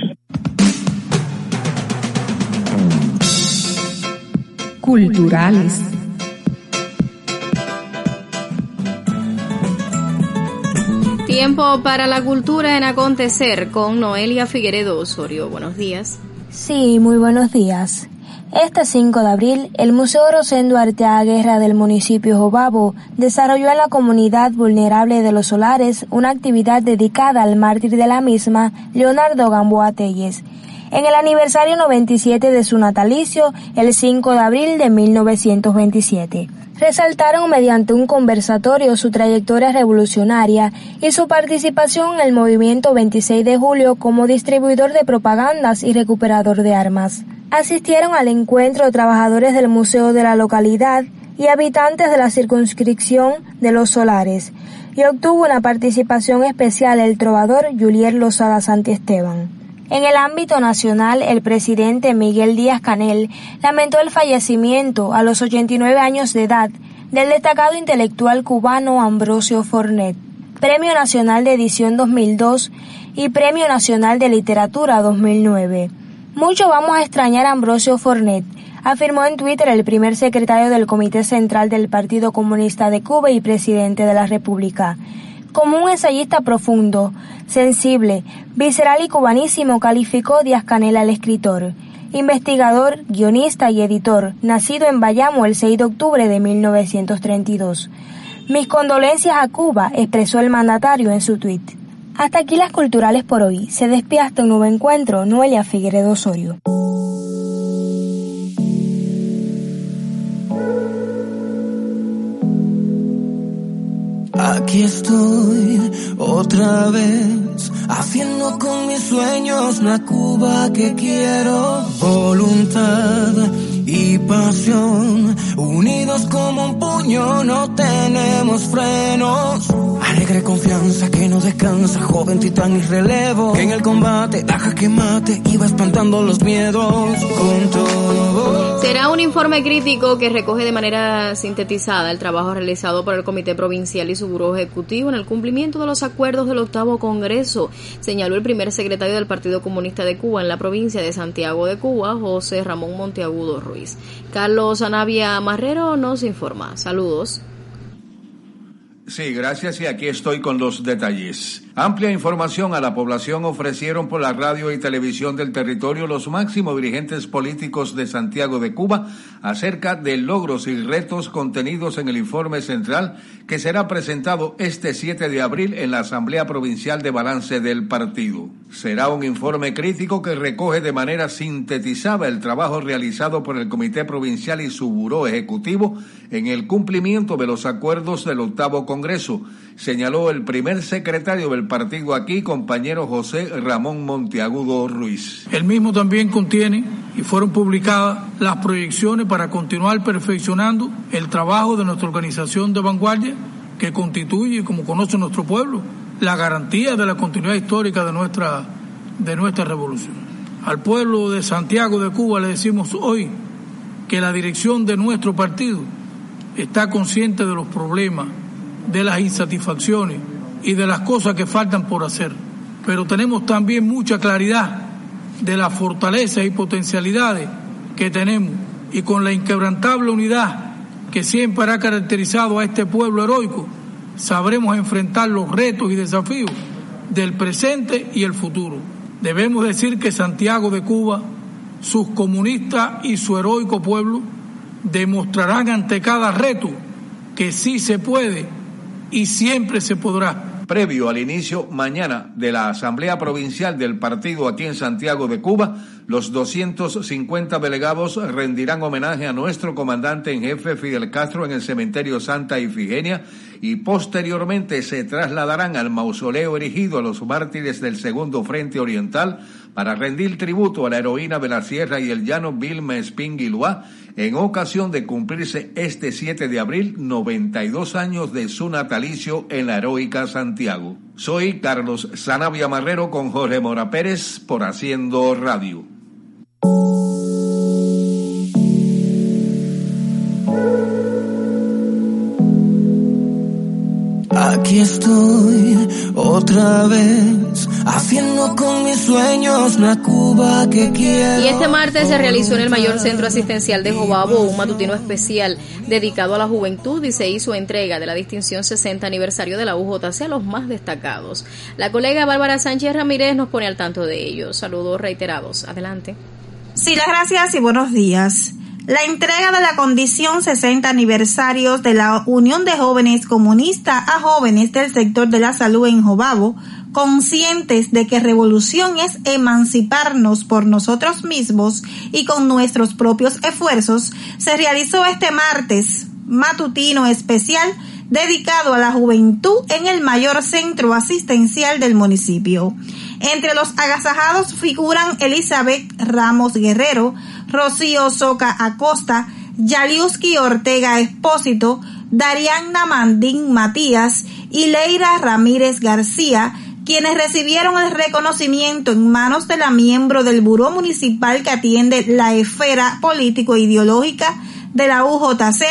Culturales. Tiempo para la cultura en acontecer con Noelia Figueredo Osorio. Buenos días. Sí, muy buenos días. Este 5 de abril, el Museo Rosendo Arteaga Guerra del municipio Jobabo desarrolló en la comunidad vulnerable de los solares una actividad dedicada al mártir de la misma, Leonardo Gamboa Telles, en el aniversario 97 de su natalicio, el 5 de abril de 1927. Resaltaron mediante un conversatorio su trayectoria revolucionaria y su participación en el movimiento 26 de julio como distribuidor de propagandas y recuperador de armas. Asistieron al encuentro trabajadores del museo de la localidad y habitantes de la circunscripción de Los Solares, y obtuvo una participación especial el trovador Julier Lozada Santiesteban. En el ámbito nacional, el presidente Miguel Díaz Canel lamentó el fallecimiento a los 89 años de edad del destacado intelectual cubano Ambrosio Fornet, Premio Nacional de Edición 2002 y Premio Nacional de Literatura 2009. Mucho vamos a extrañar a Ambrosio Fornet, afirmó en Twitter el primer secretario del Comité Central del Partido Comunista de Cuba y presidente de la República. Como un ensayista profundo, sensible, visceral y cubanísimo calificó Díaz Canel al escritor, investigador, guionista y editor, nacido en Bayamo el 6 de octubre de 1932. Mis condolencias a Cuba, expresó el mandatario en su tuit. Hasta aquí las culturales por hoy. Se despide hasta un nuevo encuentro. Noelia Figueredo Osorio. Aquí estoy otra vez, haciendo con mis sueños la Cuba que quiero. Voluntad y pasión, unidos como un puño, no tenemos frenos. Alegre confianza que no descansa, joven titán y relevo. Que en el combate, baja que mate va espantando los miedos con todo. Será un informe crítico que recoge de manera sintetizada el trabajo realizado por el Comité Provincial y su Buró Ejecutivo en el cumplimiento de los acuerdos del octavo Congreso, señaló el primer secretario del Partido Comunista de Cuba en la provincia de Santiago de Cuba, José Ramón Monteagudo Ruiz. Carlos Anavia Marrero nos informa. Saludos. Sí, gracias y aquí estoy con los detalles. Amplia información a la población ofrecieron por la radio y televisión del territorio los máximos dirigentes políticos de Santiago de Cuba acerca de logros y retos contenidos en el informe central que será presentado este 7 de abril en la Asamblea Provincial de Balance del partido. Será un informe crítico que recoge de manera sintetizada el trabajo realizado por el Comité Provincial y su Buró Ejecutivo en el cumplimiento de los acuerdos del octavo Congreso, señaló el primer secretario del partido aquí, compañero José Ramón Monteagudo Ruiz. El mismo también contiene y fueron publicadas las proyecciones para continuar perfeccionando el trabajo de nuestra organización de vanguardia que constituye, como conoce nuestro pueblo, la garantía de la continuidad histórica de nuestra, de nuestra revolución. Al pueblo de Santiago de Cuba le decimos hoy que la dirección de nuestro partido está consciente de los problemas, de las insatisfacciones y de las cosas que faltan por hacer. Pero tenemos también mucha claridad de las fortalezas y potencialidades que tenemos y con la inquebrantable unidad que siempre ha caracterizado a este pueblo heroico, sabremos enfrentar los retos y desafíos del presente y el futuro. Debemos decir que Santiago de Cuba, sus comunistas y su heroico pueblo demostrarán ante cada reto que sí se puede y siempre se podrá. Previo al inicio mañana de la Asamblea Provincial del Partido aquí en Santiago de Cuba, los 250 delegados rendirán homenaje a nuestro comandante en jefe Fidel Castro en el cementerio Santa Ifigenia y posteriormente se trasladarán al mausoleo erigido a los mártires del Segundo Frente Oriental para rendir tributo a la heroína de la Sierra y el Llano Vilma Espinguiluá en ocasión de cumplirse este 7 de abril 92 años de su natalicio en la heroica Santiago. Soy Carlos Sanavia Marrero con Jorge Mora Pérez por Haciendo Radio. Aquí estoy otra vez, haciendo con mis sueños la Cuba que quiero. Y este martes se realizó en el mayor centro asistencial de Jobabo un matutino especial dedicado a la juventud y se hizo entrega de la distinción 60 aniversario de la UJC a los más destacados. La colega Bárbara Sánchez Ramírez nos pone al tanto de ello. Saludos reiterados. Adelante. Sí, las gracias y buenos días. La entrega de la condición 60 aniversarios de la Unión de Jóvenes Comunista a jóvenes del sector de la salud en Jobabo, conscientes de que revolución es emanciparnos por nosotros mismos y con nuestros propios esfuerzos, se realizó este martes matutino especial dedicado a la juventud en el mayor centro asistencial del municipio. Entre los agasajados figuran Elizabeth Ramos Guerrero, Rocío Soca Acosta, Yaliuski Ortega Espósito, Dariana Mandín Matías y Leira Ramírez García, quienes recibieron el reconocimiento en manos de la miembro del Buró Municipal que atiende la esfera político-ideológica de la UJC,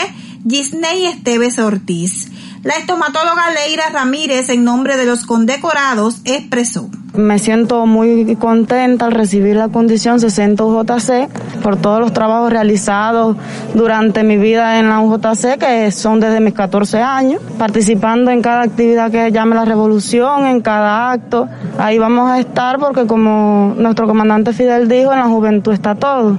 Gisney Esteves Ortiz. La estomatóloga Leira Ramírez, en nombre de los condecorados, expresó. Me siento muy contenta al recibir la condición 60 UJC por todos los trabajos realizados durante mi vida en la UJC, que son desde mis 14 años, participando en cada actividad que llame la revolución, en cada acto. Ahí vamos a estar porque como nuestro comandante Fidel dijo, en la juventud está todo.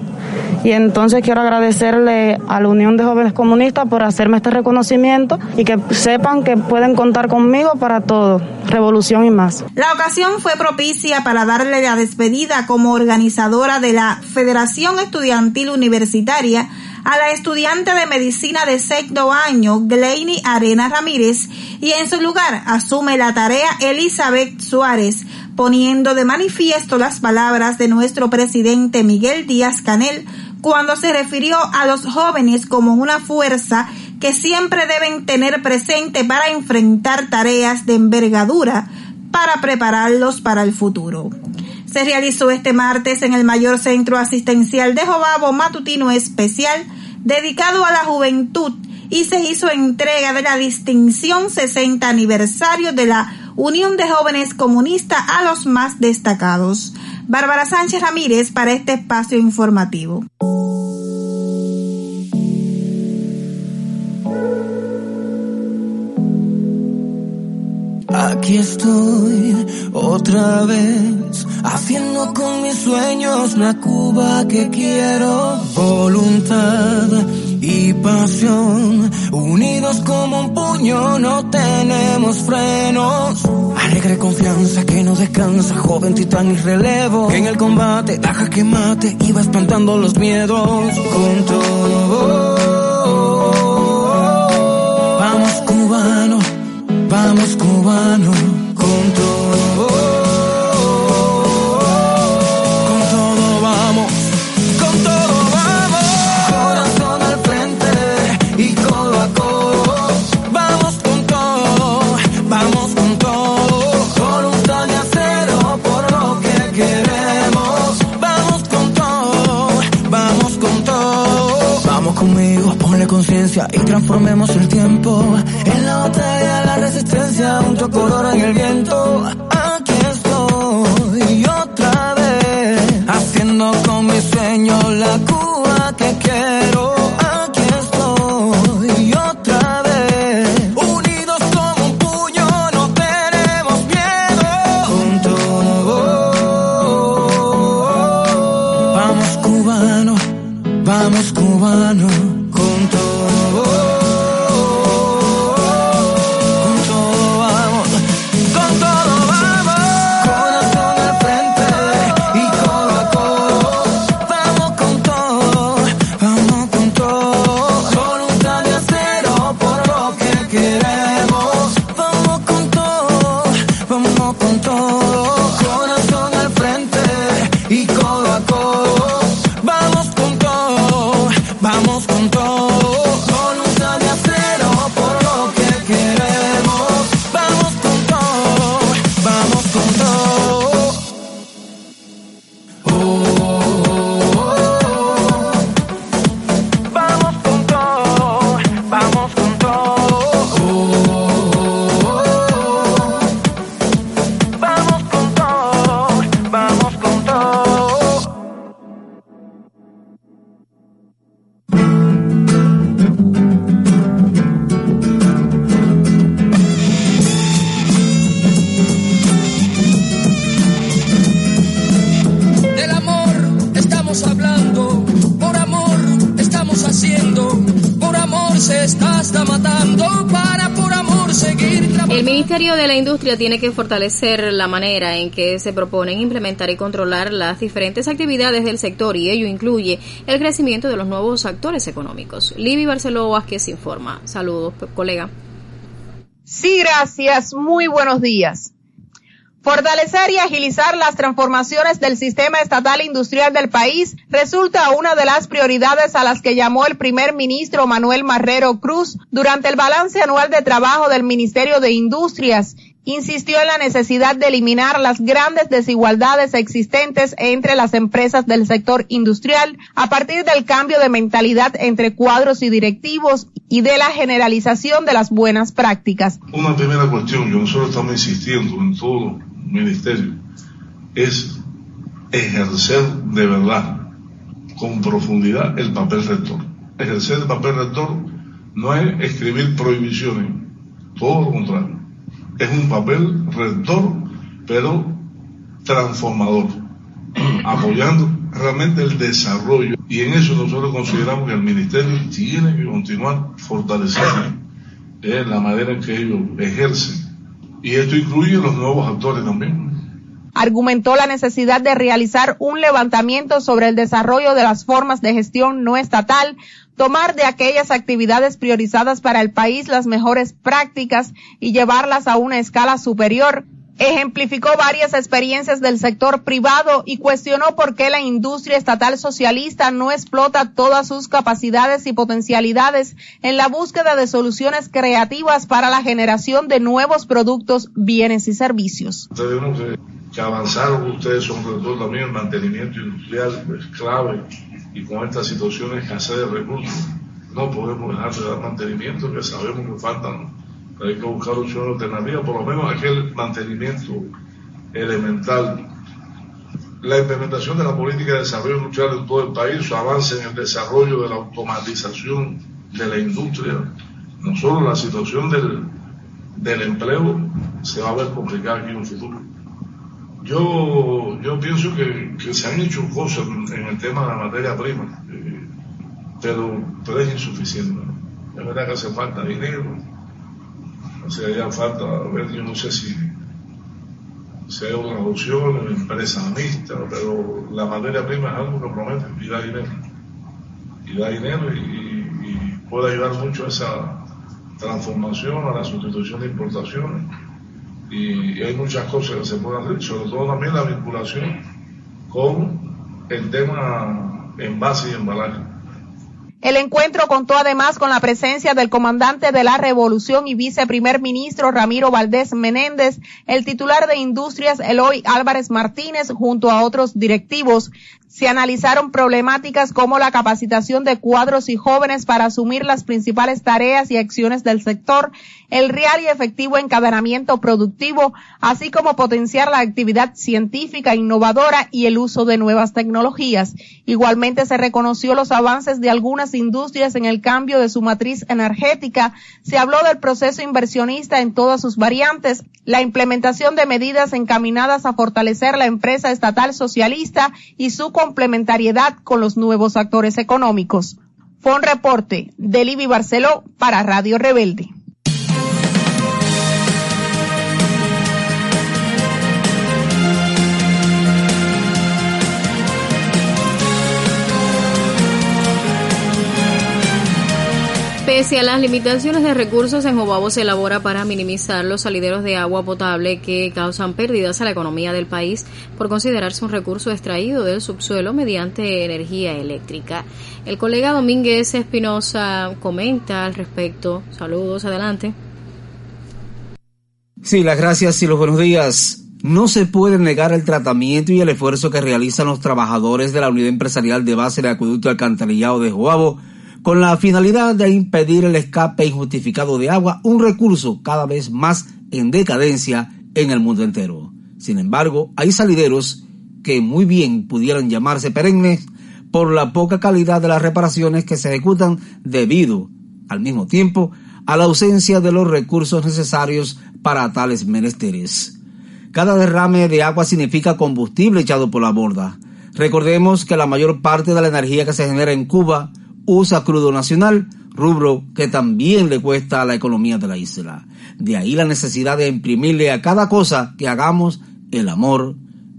Y entonces quiero agradecerle a la Unión de Jóvenes Comunistas por hacerme este reconocimiento y que sepan que pueden contar conmigo para todo, revolución y más. La ocasión fue propicia para darle la despedida como organizadora de la Federación Estudiantil Universitaria a la estudiante de medicina de sexto año, Gleiny Arena Ramírez, y en su lugar asume la tarea Elizabeth Suárez, poniendo de manifiesto las palabras de nuestro presidente Miguel Díaz Canel cuando se refirió a los jóvenes como una fuerza que siempre deben tener presente para enfrentar tareas de envergadura para prepararlos para el futuro. Se realizó este martes en el mayor centro asistencial de Jobabo Matutino Especial dedicado a la juventud y se hizo entrega de la distinción 60 aniversario de la Unión de Jóvenes Comunistas a los más destacados. Bárbara Sánchez Ramírez para este espacio informativo. Aquí estoy otra vez, haciendo con mis sueños la Cuba que quiero. Voluntad y pasión, unidos como un puño, no tenemos frenos. Alegre confianza que no descansa, joven titán y relevo. En el combate, deja que mate va espantando los miedos. Con todo. Vamos cubano, con todo. Con todo vamos, con todo vamos. Corazón al frente y codo a codo. Vamos con todo, vamos con todo. Voluntad de acero por lo que queremos. Vamos con todo, vamos con todo. Vamos conmigo, ponle conciencia y transformemos el tiempo. Batalla, la resistencia, un color en el viento. El Ministerio de la Industria tiene que fortalecer la manera en que se proponen implementar y controlar las diferentes actividades del sector y ello incluye el crecimiento de los nuevos actores económicos. Libby Barceló Vázquez informa. Saludos, colega. Sí, gracias. Muy buenos días. Fortalecer y agilizar las transformaciones del sistema estatal industrial del país resulta una de las prioridades a las que llamó el primer ministro Manuel Marrero Cruz durante el balance anual de trabajo del Ministerio de Industrias. Insistió en la necesidad de eliminar las grandes desigualdades existentes entre las empresas del sector industrial a partir del cambio de mentalidad entre cuadros y directivos y de la generalización de las buenas prácticas. Una primera cuestión que nosotros estamos insistiendo en todo ministerio es ejercer de verdad, con profundidad, el papel rector. Ejercer el papel rector no es escribir prohibiciones, todo lo contrario. Es un papel rector, pero transformador, apoyando realmente el desarrollo. Y en eso nosotros consideramos que el ministerio tiene que continuar fortaleciendo eh, la manera en que ellos ejercen. Y esto incluye los nuevos actores argumentó la necesidad de realizar un levantamiento sobre el desarrollo de las formas de gestión no estatal, tomar de aquellas actividades priorizadas para el país las mejores prácticas y llevarlas a una escala superior. Ejemplificó varias experiencias del sector privado y cuestionó por qué la industria estatal socialista no explota todas sus capacidades y potencialidades en la búsqueda de soluciones creativas para la generación de nuevos productos, bienes y servicios. Tenemos que, avanzaron ustedes sobre todo también el mantenimiento industrial es clave y con esta situación de escasez de recursos no podemos dejar de dar mantenimiento que sabemos que faltan hay que buscar opciones alternativas por lo menos aquel mantenimiento elemental la implementación de la política de desarrollo industrial en todo el país su avance en el desarrollo de la automatización de la industria no solo la situación del del empleo se va a ver complicada aquí en el futuro. Yo, yo pienso que, se han hecho cosas en el tema de la materia prima, eh, pero, pero es insuficiente. Es verdad que hace falta dinero, hace falta, a ver, yo no sé si, hay una opción, empresa mixta, pero la materia prima es algo que promete y da dinero. Y da dinero y, y puede ayudar mucho a esa transformación, a la sustitución de importaciones y, y hay muchas cosas que se pueden hacer, sobre todo también la vinculación con el tema envase y embalaje. El encuentro contó además con la presencia del comandante de la Revolución y viceprimer ministro Ramiro Valdés Menéndez, el titular de Industrias Eloy Álvarez Martínez, junto a otros directivos. Se analizaron problemáticas como la capacitación de cuadros y jóvenes para asumir las principales tareas y acciones del sector, el real y efectivo encadenamiento productivo, así como potenciar la actividad científica innovadora y el uso de nuevas tecnologías. Igualmente se reconoció los avances de algunas industrias en el cambio de su matriz energética, se habló del proceso inversionista en todas sus variantes, la implementación de medidas encaminadas a fortalecer la empresa estatal socialista y su complementariedad con los nuevos actores económicos. Fue un reporte de Libby Barceló para Radio Rebelde. Pese a las limitaciones de recursos, en Jobabo se elabora para minimizar los salideros de agua potable que causan pérdidas a la economía del país por considerarse un recurso extraído del subsuelo mediante energía eléctrica. El colega Domínguez Espinosa comenta al respecto. Saludos, adelante. Sí, las gracias y los buenos días. No se puede negar el tratamiento y el esfuerzo que realizan los trabajadores de la unidad empresarial de base de acueducto alcantarillado de Joabo con la finalidad de impedir el escape injustificado de agua, un recurso cada vez más en decadencia en el mundo entero. Sin embargo, hay salideros que muy bien pudieran llamarse perennes por la poca calidad de las reparaciones que se ejecutan debido, al mismo tiempo, a la ausencia de los recursos necesarios para tales menesteres. Cada derrame de agua significa combustible echado por la borda. Recordemos que la mayor parte de la energía que se genera en Cuba usa crudo nacional, rubro que también le cuesta a la economía de la isla. De ahí la necesidad de imprimirle a cada cosa que hagamos el amor,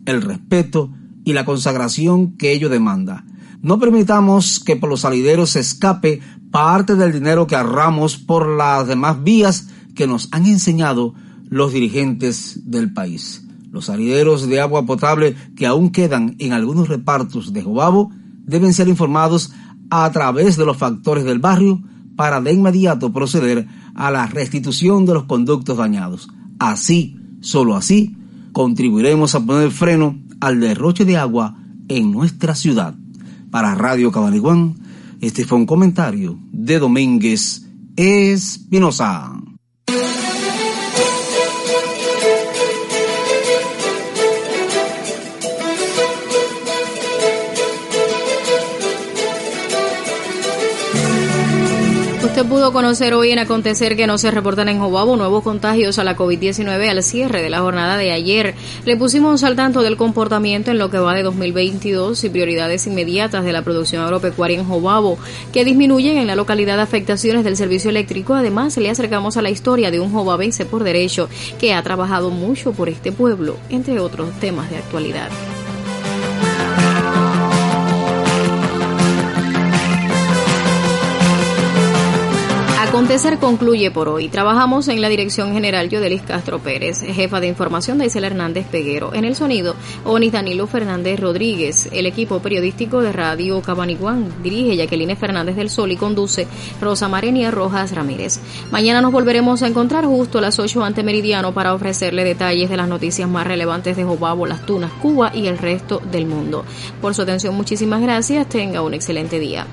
el respeto y la consagración que ello demanda. No permitamos que por los salideros se escape parte del dinero que ahorramos por las demás vías que nos han enseñado los dirigentes del país. Los salideros de agua potable que aún quedan en algunos repartos de Jobabo deben ser informados a través de los factores del barrio para de inmediato proceder a la restitución de los conductos dañados. Así, solo así, contribuiremos a poner freno al derroche de agua en nuestra ciudad. Para Radio Cabaniguán, este fue un comentario de Domínguez Espinosa. Conocer hoy en acontecer que no se reportan en Jobabo nuevos contagios a la COVID-19 al cierre de la jornada de ayer. Le pusimos al tanto del comportamiento en lo que va de 2022 y prioridades inmediatas de la producción agropecuaria en Jobabo, que disminuyen en la localidad afectaciones del servicio eléctrico. Además, le acercamos a la historia de un jobabense por derecho que ha trabajado mucho por este pueblo, entre otros temas de actualidad. Acontecer concluye por hoy. Trabajamos en la dirección general Yodelis Castro Pérez, jefa de información de Isela Hernández Peguero. En el sonido, Onis Danilo Fernández Rodríguez. El equipo periodístico de Radio Cabaniguán dirige Jacqueline Fernández del Sol y conduce Rosa Marenia Rojas Ramírez. Mañana nos volveremos a encontrar justo a las 8 ante Meridiano para ofrecerle detalles de las noticias más relevantes de Jobabo, Las Tunas, Cuba y el resto del mundo. Por su atención, muchísimas gracias. Tenga un excelente día.